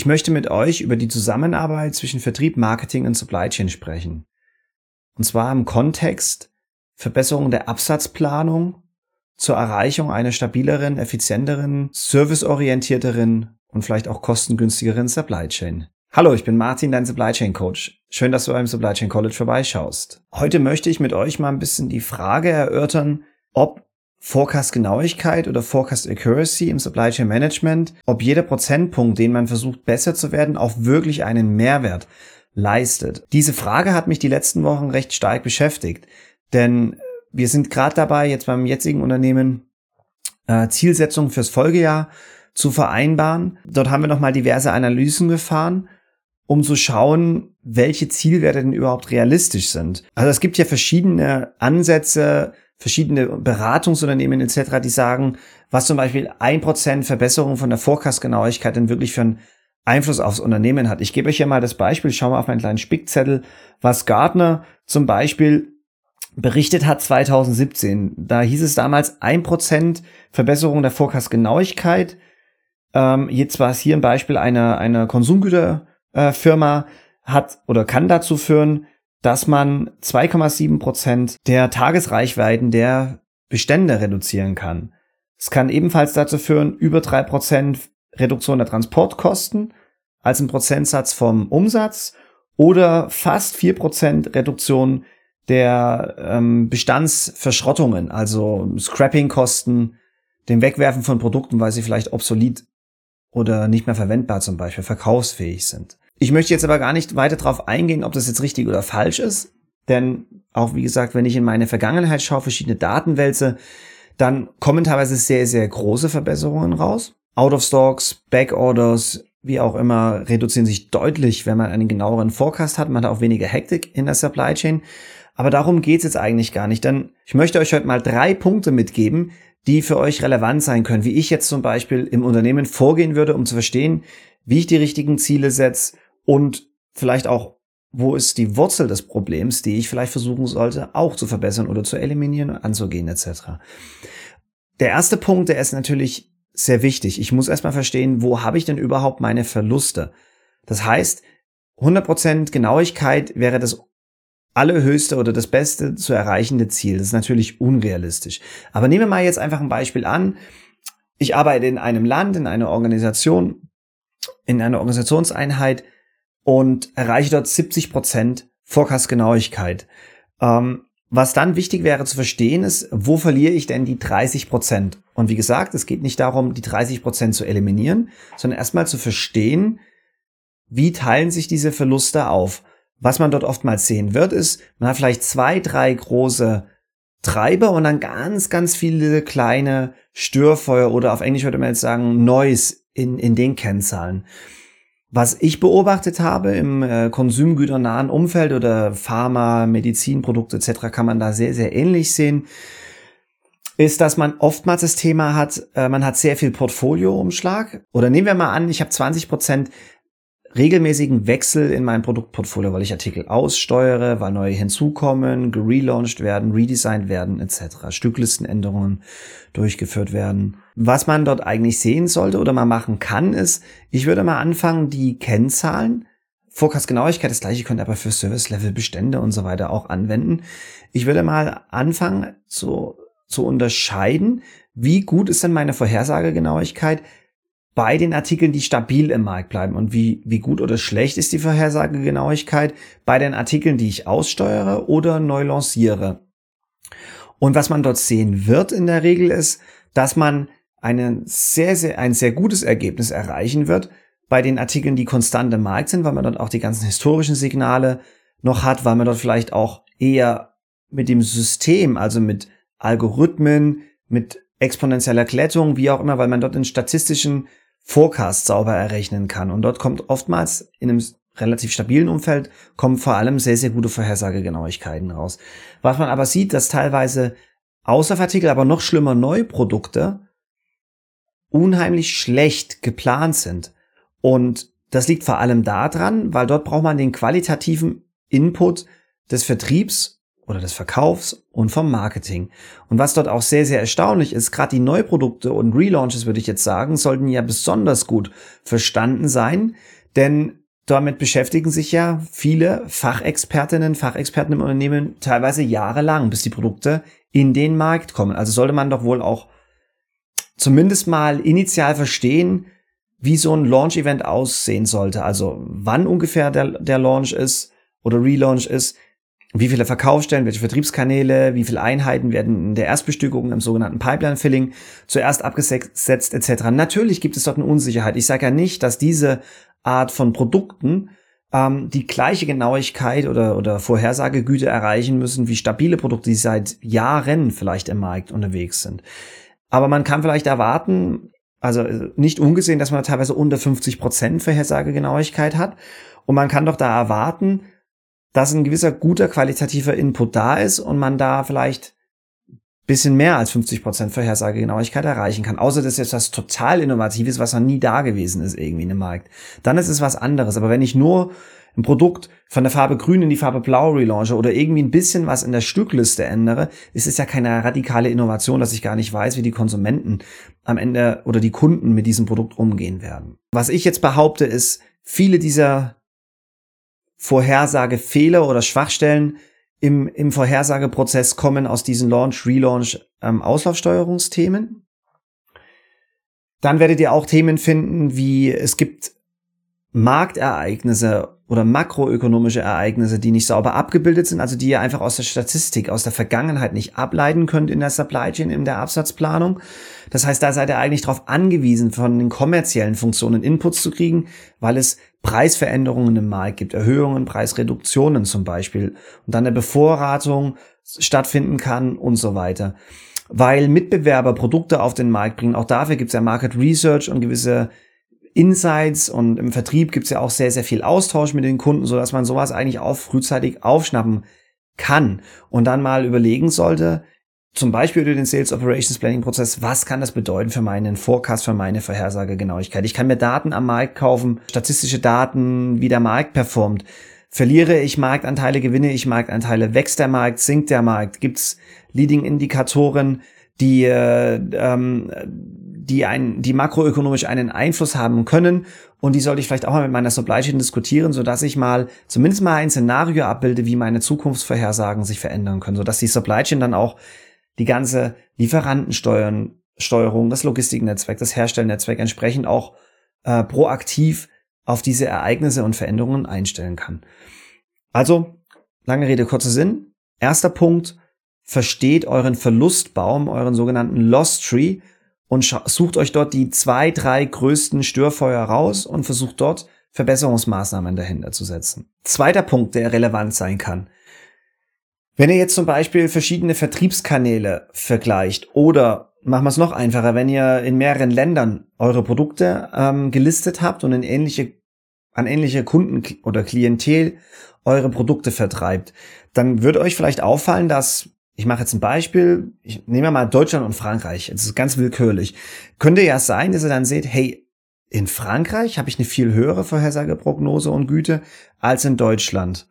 Ich möchte mit euch über die Zusammenarbeit zwischen Vertrieb, Marketing und Supply Chain sprechen. Und zwar im Kontext Verbesserung der Absatzplanung zur Erreichung einer stabileren, effizienteren, serviceorientierteren und vielleicht auch kostengünstigeren Supply Chain. Hallo, ich bin Martin, dein Supply Chain Coach. Schön, dass du beim Supply Chain College vorbeischaust. Heute möchte ich mit euch mal ein bisschen die Frage erörtern, ob Forecast-Genauigkeit oder Forecast-Accuracy im Supply Chain Management, ob jeder Prozentpunkt, den man versucht besser zu werden, auch wirklich einen Mehrwert leistet. Diese Frage hat mich die letzten Wochen recht stark beschäftigt, denn wir sind gerade dabei, jetzt beim jetzigen Unternehmen äh, Zielsetzungen fürs Folgejahr zu vereinbaren. Dort haben wir nochmal diverse Analysen gefahren, um zu schauen, welche Zielwerte denn überhaupt realistisch sind. Also es gibt ja verschiedene Ansätze, verschiedene Beratungsunternehmen etc., die sagen, was zum Beispiel ein Prozent Verbesserung von der Forecast-Genauigkeit denn wirklich für einen Einfluss aufs Unternehmen hat. Ich gebe euch hier mal das Beispiel, schau mal auf meinen kleinen Spickzettel, was Gartner zum Beispiel berichtet hat 2017. Da hieß es damals ein Prozent Verbesserung der Forecast-Genauigkeit. Ähm, jetzt war es hier ein Beispiel einer, einer Konsumgüterfirma, äh, hat oder kann dazu führen, dass man 2,7 Prozent der Tagesreichweiten der Bestände reduzieren kann. Es kann ebenfalls dazu führen, über drei Prozent Reduktion der Transportkosten als ein Prozentsatz vom Umsatz oder fast vier Prozent Reduktion der ähm, Bestandsverschrottungen, also Scrapping-Kosten, dem Wegwerfen von Produkten, weil sie vielleicht obsolet oder nicht mehr verwendbar zum Beispiel verkaufsfähig sind. Ich möchte jetzt aber gar nicht weiter darauf eingehen, ob das jetzt richtig oder falsch ist. Denn auch wie gesagt, wenn ich in meine Vergangenheit schaue, verschiedene Datenwälze, dann kommen teilweise sehr, sehr große Verbesserungen raus. Out of Stocks, Backorders, wie auch immer, reduzieren sich deutlich, wenn man einen genaueren Forecast hat. Man hat auch weniger Hektik in der Supply Chain. Aber darum geht's jetzt eigentlich gar nicht. Denn ich möchte euch heute mal drei Punkte mitgeben, die für euch relevant sein können. Wie ich jetzt zum Beispiel im Unternehmen vorgehen würde, um zu verstehen, wie ich die richtigen Ziele setze und vielleicht auch, wo ist die Wurzel des Problems, die ich vielleicht versuchen sollte, auch zu verbessern oder zu eliminieren, anzugehen etc. Der erste Punkt, der ist natürlich sehr wichtig. Ich muss erstmal verstehen, wo habe ich denn überhaupt meine Verluste? Das heißt, 100% Genauigkeit wäre das allerhöchste oder das beste zu erreichende Ziel. Das ist natürlich unrealistisch. Aber nehmen wir mal jetzt einfach ein Beispiel an. Ich arbeite in einem Land, in einer Organisation, in einer Organisationseinheit, und erreiche dort 70 Prozent Forecast-Genauigkeit. Ähm, was dann wichtig wäre zu verstehen ist, wo verliere ich denn die 30 Prozent? Und wie gesagt, es geht nicht darum, die 30 Prozent zu eliminieren, sondern erstmal zu verstehen, wie teilen sich diese Verluste auf. Was man dort oftmals sehen wird, ist, man hat vielleicht zwei, drei große Treiber und dann ganz, ganz viele kleine Störfeuer oder auf Englisch würde man jetzt sagen Noise in, in den Kennzahlen. Was ich beobachtet habe im äh, konsumgüternahen Umfeld oder Pharma, Medizinprodukte etc. kann man da sehr, sehr ähnlich sehen, ist, dass man oftmals das Thema hat, äh, man hat sehr viel Portfolioumschlag. Oder nehmen wir mal an, ich habe 20 Prozent regelmäßigen Wechsel in meinem Produktportfolio, weil ich Artikel aussteuere, weil neue hinzukommen, gelauncht werden, redesigned werden etc., Stücklistenänderungen durchgeführt werden. Was man dort eigentlich sehen sollte oder mal machen kann, ist, ich würde mal anfangen, die Kennzahlen, Forecast-Genauigkeit, das gleiche könnt aber für Service-Level-Bestände und so weiter auch anwenden. Ich würde mal anfangen zu, zu unterscheiden, wie gut ist denn meine Vorhersagegenauigkeit, bei den Artikeln, die stabil im Markt bleiben und wie, wie gut oder schlecht ist die Vorhersagegenauigkeit bei den Artikeln, die ich aussteuere oder neu lanciere. Und was man dort sehen wird in der Regel ist, dass man einen sehr, sehr, ein sehr gutes Ergebnis erreichen wird bei den Artikeln, die konstant im Markt sind, weil man dort auch die ganzen historischen Signale noch hat, weil man dort vielleicht auch eher mit dem System, also mit Algorithmen, mit exponentieller Klettung, wie auch immer, weil man dort in statistischen Forecast sauber errechnen kann. Und dort kommt oftmals in einem relativ stabilen Umfeld kommen vor allem sehr, sehr gute Vorhersagegenauigkeiten raus. Was man aber sieht, dass teilweise Außerartikel, aber noch schlimmer Neuprodukte unheimlich schlecht geplant sind. Und das liegt vor allem daran, weil dort braucht man den qualitativen Input des Vertriebs oder des Verkaufs und vom Marketing. Und was dort auch sehr, sehr erstaunlich ist, gerade die Neuprodukte und Relaunches, würde ich jetzt sagen, sollten ja besonders gut verstanden sein, denn damit beschäftigen sich ja viele Fachexpertinnen, Fachexperten im Unternehmen teilweise jahrelang, bis die Produkte in den Markt kommen. Also sollte man doch wohl auch zumindest mal initial verstehen, wie so ein Launch-Event aussehen sollte. Also wann ungefähr der, der Launch ist oder Relaunch ist, wie viele Verkaufsstellen, welche Vertriebskanäle, wie viele Einheiten werden in der Erstbestückung im sogenannten Pipeline-Filling zuerst abgesetzt etc. Natürlich gibt es dort eine Unsicherheit. Ich sage ja nicht, dass diese Art von Produkten ähm, die gleiche Genauigkeit oder, oder Vorhersagegüte erreichen müssen wie stabile Produkte, die seit Jahren vielleicht im Markt unterwegs sind. Aber man kann vielleicht erwarten, also äh, nicht ungesehen, dass man teilweise unter 50 Prozent Vorhersagegenauigkeit hat. Und man kann doch da erwarten, dass ein gewisser guter qualitativer Input da ist und man da vielleicht bisschen mehr als 50 Prozent Vorhersagegenauigkeit erreichen kann. Außer das ist jetzt was total Innovatives, was noch nie da gewesen ist irgendwie in dem Markt. Dann ist es was anderes. Aber wenn ich nur ein Produkt von der Farbe grün in die Farbe blau relaunche oder irgendwie ein bisschen was in der Stückliste ändere, ist es ja keine radikale Innovation, dass ich gar nicht weiß, wie die Konsumenten am Ende oder die Kunden mit diesem Produkt umgehen werden. Was ich jetzt behaupte, ist, viele dieser Vorhersagefehler oder Schwachstellen im, im Vorhersageprozess kommen aus diesen Launch, Relaunch, ähm, Auslaufsteuerungsthemen. Dann werdet ihr auch Themen finden, wie es gibt Marktereignisse oder makroökonomische Ereignisse, die nicht sauber abgebildet sind, also die ihr einfach aus der Statistik, aus der Vergangenheit nicht ableiten könnt in der Supply Chain, in der Absatzplanung. Das heißt, da seid ihr eigentlich darauf angewiesen, von den kommerziellen Funktionen Inputs zu kriegen, weil es Preisveränderungen im Markt gibt, Erhöhungen, Preisreduktionen zum Beispiel und dann eine Bevorratung stattfinden kann und so weiter. Weil Mitbewerber Produkte auf den Markt bringen, auch dafür gibt es ja Market Research und gewisse Insights und im Vertrieb gibt es ja auch sehr, sehr viel Austausch mit den Kunden, so dass man sowas eigentlich auch frühzeitig aufschnappen kann und dann mal überlegen sollte, zum Beispiel über den Sales Operations Planning Prozess, was kann das bedeuten für meinen Forecast, für meine Vorhersagegenauigkeit? Ich kann mir Daten am Markt kaufen, statistische Daten, wie der Markt performt. Verliere ich Marktanteile, gewinne ich Marktanteile, wächst der Markt, sinkt der Markt, gibt's Leading-Indikatoren, die äh, ähm, die, ein, die makroökonomisch einen Einfluss haben können. Und die sollte ich vielleicht auch mal mit meiner Supply Chain diskutieren, sodass ich mal zumindest mal ein Szenario abbilde, wie meine Zukunftsvorhersagen sich verändern können, sodass die Supply Chain dann auch die ganze Lieferantensteuern, Steuerung, das Logistiknetzwerk, das Herstellnetzwerk entsprechend auch äh, proaktiv auf diese Ereignisse und Veränderungen einstellen kann. Also, lange Rede, kurzer Sinn. Erster Punkt, versteht euren Verlustbaum, euren sogenannten Loss Tree und sucht euch dort die zwei, drei größten Störfeuer raus und versucht dort Verbesserungsmaßnahmen dahinter zu setzen. Zweiter Punkt, der relevant sein kann. Wenn ihr jetzt zum Beispiel verschiedene Vertriebskanäle vergleicht oder machen wir es noch einfacher, wenn ihr in mehreren Ländern eure Produkte ähm, gelistet habt und in ähnliche, an ähnliche Kunden oder Klientel eure Produkte vertreibt, dann würde euch vielleicht auffallen, dass ich mache jetzt ein Beispiel, ich nehme mal Deutschland und Frankreich, das ist ganz willkürlich. Könnte ja sein, dass ihr dann seht, hey, in Frankreich habe ich eine viel höhere Vorhersageprognose und Güte als in Deutschland.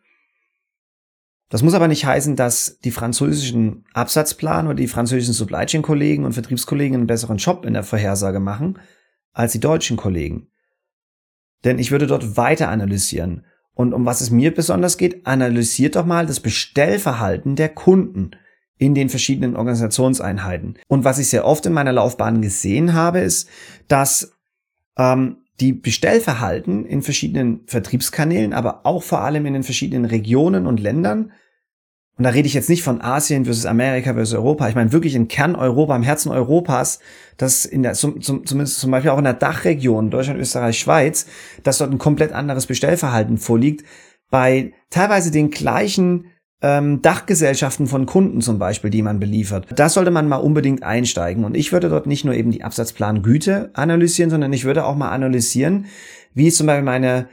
Das muss aber nicht heißen, dass die französischen Absatzplan oder die französischen Supply Chain Kollegen und Vertriebskollegen einen besseren Job in der Vorhersage machen als die deutschen Kollegen. Denn ich würde dort weiter analysieren. Und um was es mir besonders geht, analysiert doch mal das Bestellverhalten der Kunden in den verschiedenen Organisationseinheiten. Und was ich sehr oft in meiner Laufbahn gesehen habe, ist, dass ähm, die Bestellverhalten in verschiedenen Vertriebskanälen, aber auch vor allem in den verschiedenen Regionen und Ländern, und da rede ich jetzt nicht von Asien versus Amerika versus Europa, ich meine wirklich in Kerneuropa, im Herzen Europas, dass in der, zum, zum, zumindest zum Beispiel auch in der Dachregion, Deutschland, Österreich, Schweiz, dass dort ein komplett anderes Bestellverhalten vorliegt, bei teilweise den gleichen ähm, Dachgesellschaften von Kunden zum Beispiel, die man beliefert. Das sollte man mal unbedingt einsteigen. Und ich würde dort nicht nur eben die Absatzplangüte analysieren, sondern ich würde auch mal analysieren, wie ist zum Beispiel meine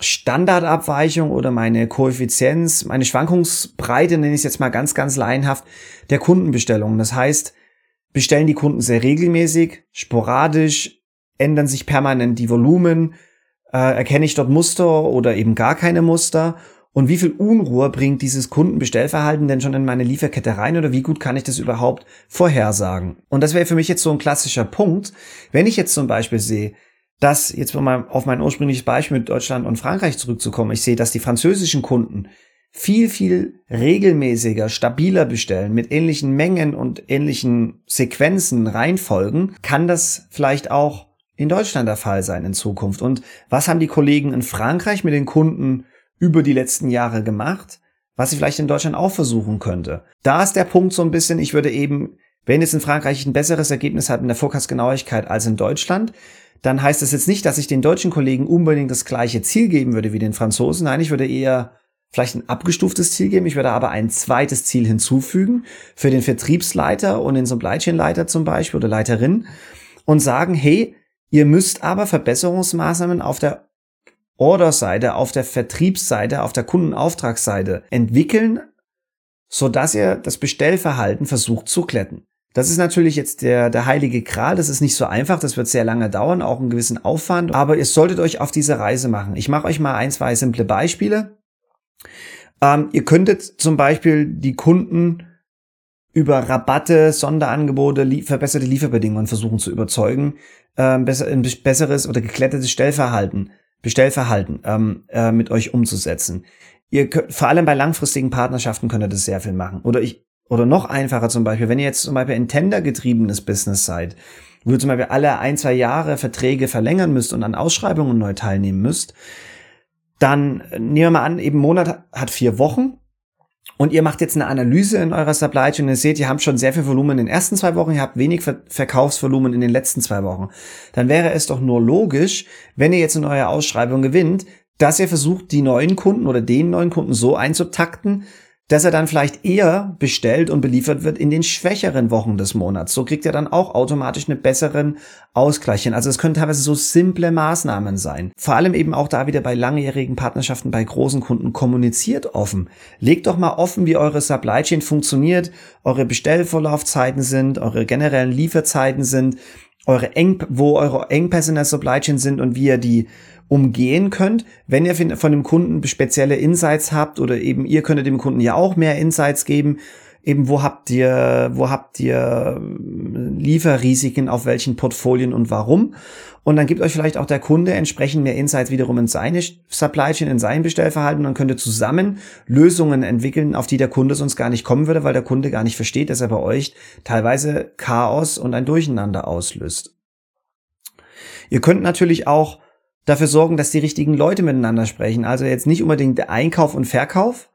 Standardabweichung oder meine Koeffizienz, meine Schwankungsbreite, nenne ich es jetzt mal ganz, ganz laienhaft, der Kundenbestellungen. Das heißt, bestellen die Kunden sehr regelmäßig, sporadisch, ändern sich permanent die Volumen, äh, erkenne ich dort Muster oder eben gar keine Muster Und wie viel Unruhe bringt dieses Kundenbestellverhalten denn schon in meine Lieferkette rein oder wie gut kann ich das überhaupt vorhersagen? Und das wäre für mich jetzt so ein klassischer Punkt. Wenn ich jetzt zum Beispiel sehe, dass jetzt mal auf mein ursprüngliches Beispiel mit Deutschland und Frankreich zurückzukommen, ich sehe, dass die französischen Kunden viel, viel regelmäßiger, stabiler bestellen, mit ähnlichen Mengen und ähnlichen Sequenzen, Reihenfolgen, kann das vielleicht auch in Deutschland der Fall sein in Zukunft. Und was haben die Kollegen in Frankreich mit den Kunden über die letzten Jahre gemacht, was sie vielleicht in Deutschland auch versuchen könnte? Da ist der Punkt so ein bisschen, ich würde eben, wenn jetzt in Frankreich ein besseres Ergebnis hat in der Forecast-Genauigkeit als in Deutschland, dann heißt das jetzt nicht, dass ich den deutschen Kollegen unbedingt das gleiche Ziel geben würde wie den Franzosen. Nein, ich würde eher vielleicht ein abgestuftes Ziel geben. Ich würde aber ein zweites Ziel hinzufügen für den Vertriebsleiter und den Supply Chain Leiter zum Beispiel oder Leiterin und sagen, hey, ihr müsst aber Verbesserungsmaßnahmen auf der Order-Seite, auf der Vertriebsseite, auf der Kundenauftragsseite entwickeln, so dass ihr das Bestellverhalten versucht zu kletten. Das ist natürlich jetzt der, der heilige Gral. Das ist nicht so einfach. Das wird sehr lange dauern, auch einen gewissen Aufwand. Aber ihr solltet euch auf diese Reise machen. Ich mache euch mal ein, zwei simple Beispiele. Ähm, ihr könntet zum Beispiel die Kunden über Rabatte, Sonderangebote, lie verbesserte Lieferbedingungen versuchen zu überzeugen, ähm, besser, ein besseres oder geklettertes Stellverhalten, Bestellverhalten ähm, äh, mit euch umzusetzen. Ihr könnt, vor allem bei langfristigen Partnerschaften könnt ihr das sehr viel machen. Oder ich, oder noch einfacher zum Beispiel, wenn ihr jetzt zum Beispiel ein Tender-getriebenes Business seid, wo ihr zum Beispiel alle ein, zwei Jahre Verträge verlängern müsst und an Ausschreibungen neu teilnehmen müsst, dann nehmen wir mal an, eben Monat hat vier Wochen und ihr macht jetzt eine Analyse in eurer Supply Chain und ihr seht, ihr habt schon sehr viel Volumen in den ersten zwei Wochen, ihr habt wenig Ver Verkaufsvolumen in den letzten zwei Wochen. Dann wäre es doch nur logisch, wenn ihr jetzt in eurer Ausschreibung gewinnt, dass ihr versucht, die neuen Kunden oder den neuen Kunden so einzutakten, dass er dann vielleicht eher bestellt und beliefert wird in den schwächeren Wochen des Monats. So kriegt er dann auch automatisch einen besseren Ausgleich hin. Also es können teilweise so simple Maßnahmen sein. Vor allem eben auch da wieder bei langjährigen Partnerschaften bei großen Kunden kommuniziert offen. Legt doch mal offen, wie eure Supply Chain funktioniert, eure Bestellvorlaufzeiten sind, eure generellen Lieferzeiten sind, eure Eng wo eure Engpässe in der Supply Chain sind und wie ihr die umgehen könnt, wenn ihr von dem Kunden spezielle Insights habt oder eben ihr könntet dem Kunden ja auch mehr Insights geben, eben wo habt ihr, wo habt ihr äh, Lieferrisiken auf welchen Portfolien und warum. Und dann gibt euch vielleicht auch der Kunde entsprechend mehr Insights wiederum in seine Supply Chain, in sein Bestellverhalten und könnt ihr zusammen Lösungen entwickeln, auf die der Kunde sonst gar nicht kommen würde, weil der Kunde gar nicht versteht, dass er bei euch teilweise Chaos und ein Durcheinander auslöst. Ihr könnt natürlich auch dafür sorgen, dass die richtigen Leute miteinander sprechen. Also jetzt nicht unbedingt Einkauf und Verkauf,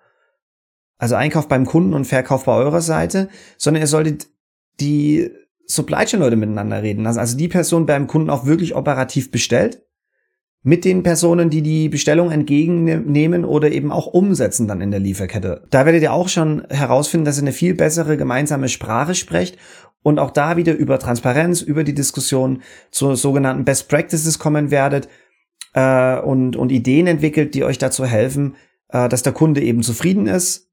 also Einkauf beim Kunden und Verkauf bei eurer Seite, sondern ihr solltet die Supply Chain Leute miteinander reden lassen. Also die Person beim Kunden auch wirklich operativ bestellt mit den Personen, die die Bestellung entgegennehmen oder eben auch umsetzen dann in der Lieferkette. Da werdet ihr auch schon herausfinden, dass ihr eine viel bessere gemeinsame Sprache sprecht und auch da wieder über Transparenz, über die Diskussion zu sogenannten Best Practices kommen werdet äh, und, und Ideen entwickelt, die euch dazu helfen, äh, dass der Kunde eben zufrieden ist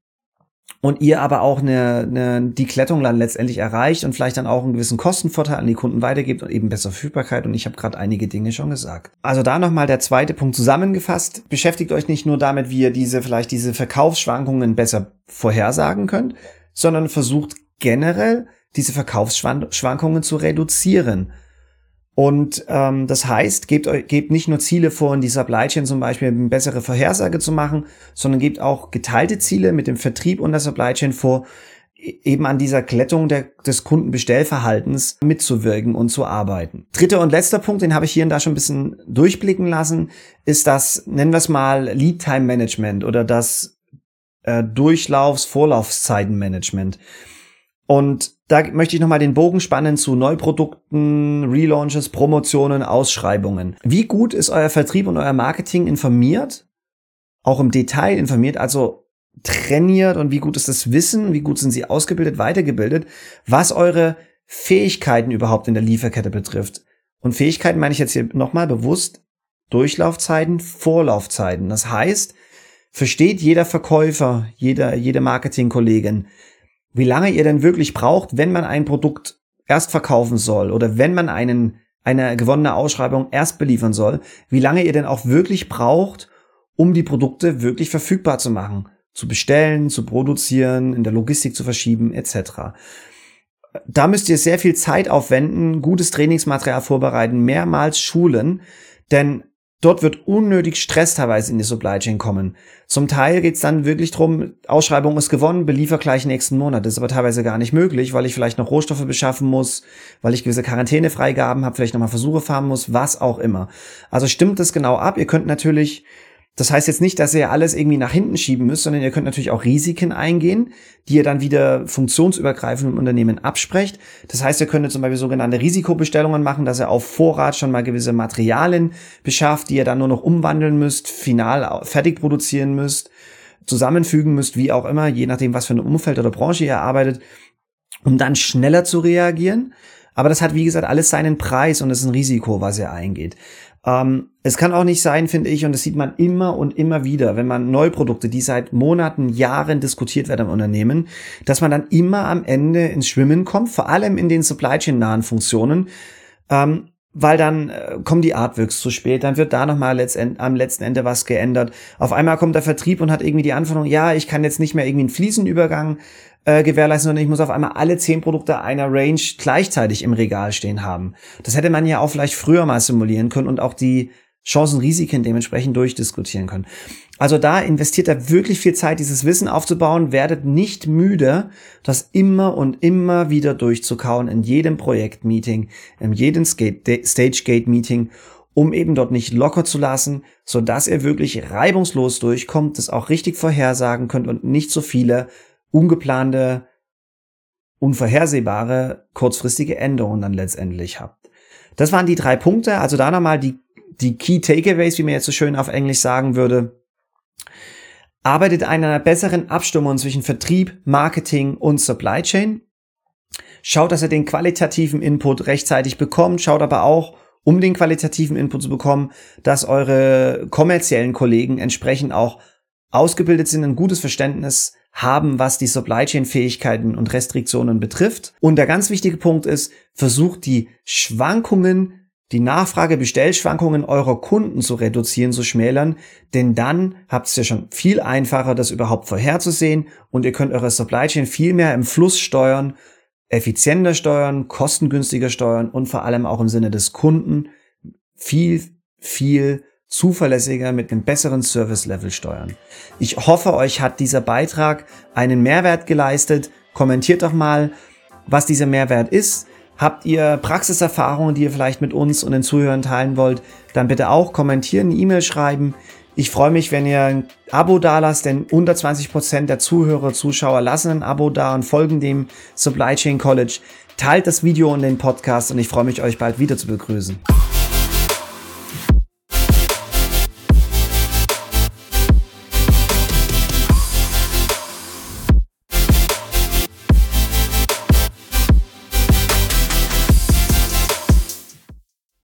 und ihr aber auch eine, eine die Klettung dann letztendlich erreicht und vielleicht dann auch einen gewissen Kostenvorteil an die Kunden weitergibt und eben bessere Verfügbarkeit. Und ich habe gerade einige Dinge schon gesagt. Also da nochmal der zweite Punkt zusammengefasst. Beschäftigt euch nicht nur damit, wie ihr diese vielleicht diese Verkaufsschwankungen besser vorhersagen könnt, sondern versucht generell diese Verkaufsschwankungen zu reduzieren. Und ähm, das heißt, gebt, euch, gebt nicht nur Ziele vor, in die Supply Chain zum Beispiel eine bessere Vorhersage zu machen, sondern gebt auch geteilte Ziele mit dem Vertrieb und der Supply Chain vor, e-, eben an dieser Glättung der, des Kundenbestellverhaltens mitzuwirken und zu arbeiten. Dritter und letzter Punkt, den habe ich hier und da schon ein bisschen durchblicken lassen, ist das, nennen wir es mal, Lead Time Management oder das äh, Durchlaufs-Vorlaufszeitenmanagement. Und da möchte ich nochmal den Bogen spannen zu Neuprodukten, Relaunches, Promotionen, Ausschreibungen. Wie gut ist euer Vertrieb und euer Marketing informiert? Auch im Detail informiert, also trainiert und wie gut ist das Wissen, wie gut sind sie ausgebildet, weitergebildet, was eure Fähigkeiten überhaupt in der Lieferkette betrifft. Und Fähigkeiten meine ich jetzt hier nochmal bewusst Durchlaufzeiten, Vorlaufzeiten. Das heißt, versteht jeder Verkäufer, jeder, jede Marketingkollegin, wie lange ihr denn wirklich braucht, wenn man ein Produkt erst verkaufen soll oder wenn man einen, eine gewonnene Ausschreibung erst beliefern soll, wie lange ihr denn auch wirklich braucht, um die Produkte wirklich verfügbar zu machen, zu bestellen, zu produzieren, in der Logistik zu verschieben etc. Da müsst ihr sehr viel Zeit aufwenden, gutes Trainingsmaterial vorbereiten, mehrmals schulen, denn Dort wird unnötig Stress teilweise in die Supply Chain kommen. Zum Teil geht's dann wirklich drum, Ausschreibung ist gewonnen, beliefer gleich nächsten Monat. Das ist aber teilweise gar nicht möglich, weil ich vielleicht noch Rohstoffe beschaffen muss, weil ich gewisse Quarantänefreigaben habe, vielleicht nochmal Versuche fahren muss, was auch immer. Also stimmt das genau ab. Ihr könnt natürlich das heißt jetzt nicht, dass ihr alles irgendwie nach hinten schieben müsst, sondern ihr könnt natürlich auch Risiken eingehen, die ihr dann wieder funktionsübergreifend im Unternehmen absprecht. Das heißt, ihr könnt zum Beispiel sogenannte Risikobestellungen machen, dass ihr auf Vorrat schon mal gewisse Materialien beschafft, die ihr dann nur noch umwandeln müsst, final fertig produzieren müsst, zusammenfügen müsst, wie auch immer, je nachdem, was für ein Umfeld oder Branche ihr arbeitet, um dann schneller zu reagieren. Aber das hat, wie gesagt, alles seinen Preis und es ist ein Risiko, was ihr eingeht. Ähm, es kann auch nicht sein, finde ich, und das sieht man immer und immer wieder, wenn man Neuprodukte, die seit Monaten, Jahren diskutiert werden im Unternehmen, dass man dann immer am Ende ins Schwimmen kommt, vor allem in den Supply Chain nahen Funktionen, ähm, weil dann äh, kommen die Artworks zu spät, dann wird da nochmal letztend, am letzten Ende was geändert. Auf einmal kommt der Vertrieb und hat irgendwie die Anforderung, ja, ich kann jetzt nicht mehr irgendwie einen Fliesenübergang äh, gewährleisten, sondern ich muss auf einmal alle zehn Produkte einer Range gleichzeitig im Regal stehen haben. Das hätte man ja auch vielleicht früher mal simulieren können und auch die Chancen, Risiken dementsprechend durchdiskutieren können. Also da investiert er wirklich viel Zeit, dieses Wissen aufzubauen, werdet nicht müde, das immer und immer wieder durchzukauen in jedem Projektmeeting, in jedem Stage-Gate-Meeting, um eben dort nicht locker zu lassen, so dass ihr wirklich reibungslos durchkommt, das auch richtig vorhersagen könnt und nicht so viele ungeplante, unvorhersehbare, kurzfristige Änderungen dann letztendlich habt. Das waren die drei Punkte. Also da nochmal die, die Key Takeaways, wie man jetzt so schön auf Englisch sagen würde. Arbeitet an einer besseren Abstimmung zwischen Vertrieb, Marketing und Supply Chain. Schaut, dass ihr den qualitativen Input rechtzeitig bekommt. Schaut aber auch, um den qualitativen Input zu bekommen, dass eure kommerziellen Kollegen entsprechend auch ausgebildet sind, ein gutes Verständnis haben, was die Supply Chain Fähigkeiten und Restriktionen betrifft. Und der ganz wichtige Punkt ist, versucht die Schwankungen, die Nachfrage-Bestellschwankungen eurer Kunden zu reduzieren, zu schmälern, denn dann habt ihr ja schon viel einfacher, das überhaupt vorherzusehen und ihr könnt eure Supply Chain viel mehr im Fluss steuern, effizienter steuern, kostengünstiger steuern und vor allem auch im Sinne des Kunden viel, viel zuverlässiger mit einem besseren Service-Level steuern. Ich hoffe, euch hat dieser Beitrag einen Mehrwert geleistet. Kommentiert doch mal, was dieser Mehrwert ist. Habt ihr Praxiserfahrungen, die ihr vielleicht mit uns und den Zuhörern teilen wollt, dann bitte auch kommentieren, E-Mail schreiben. Ich freue mich, wenn ihr ein Abo da lasst, denn unter 20 Prozent der Zuhörer, Zuschauer lassen ein Abo da und folgen dem Supply Chain College. Teilt das Video und den Podcast und ich freue mich, euch bald wieder zu begrüßen.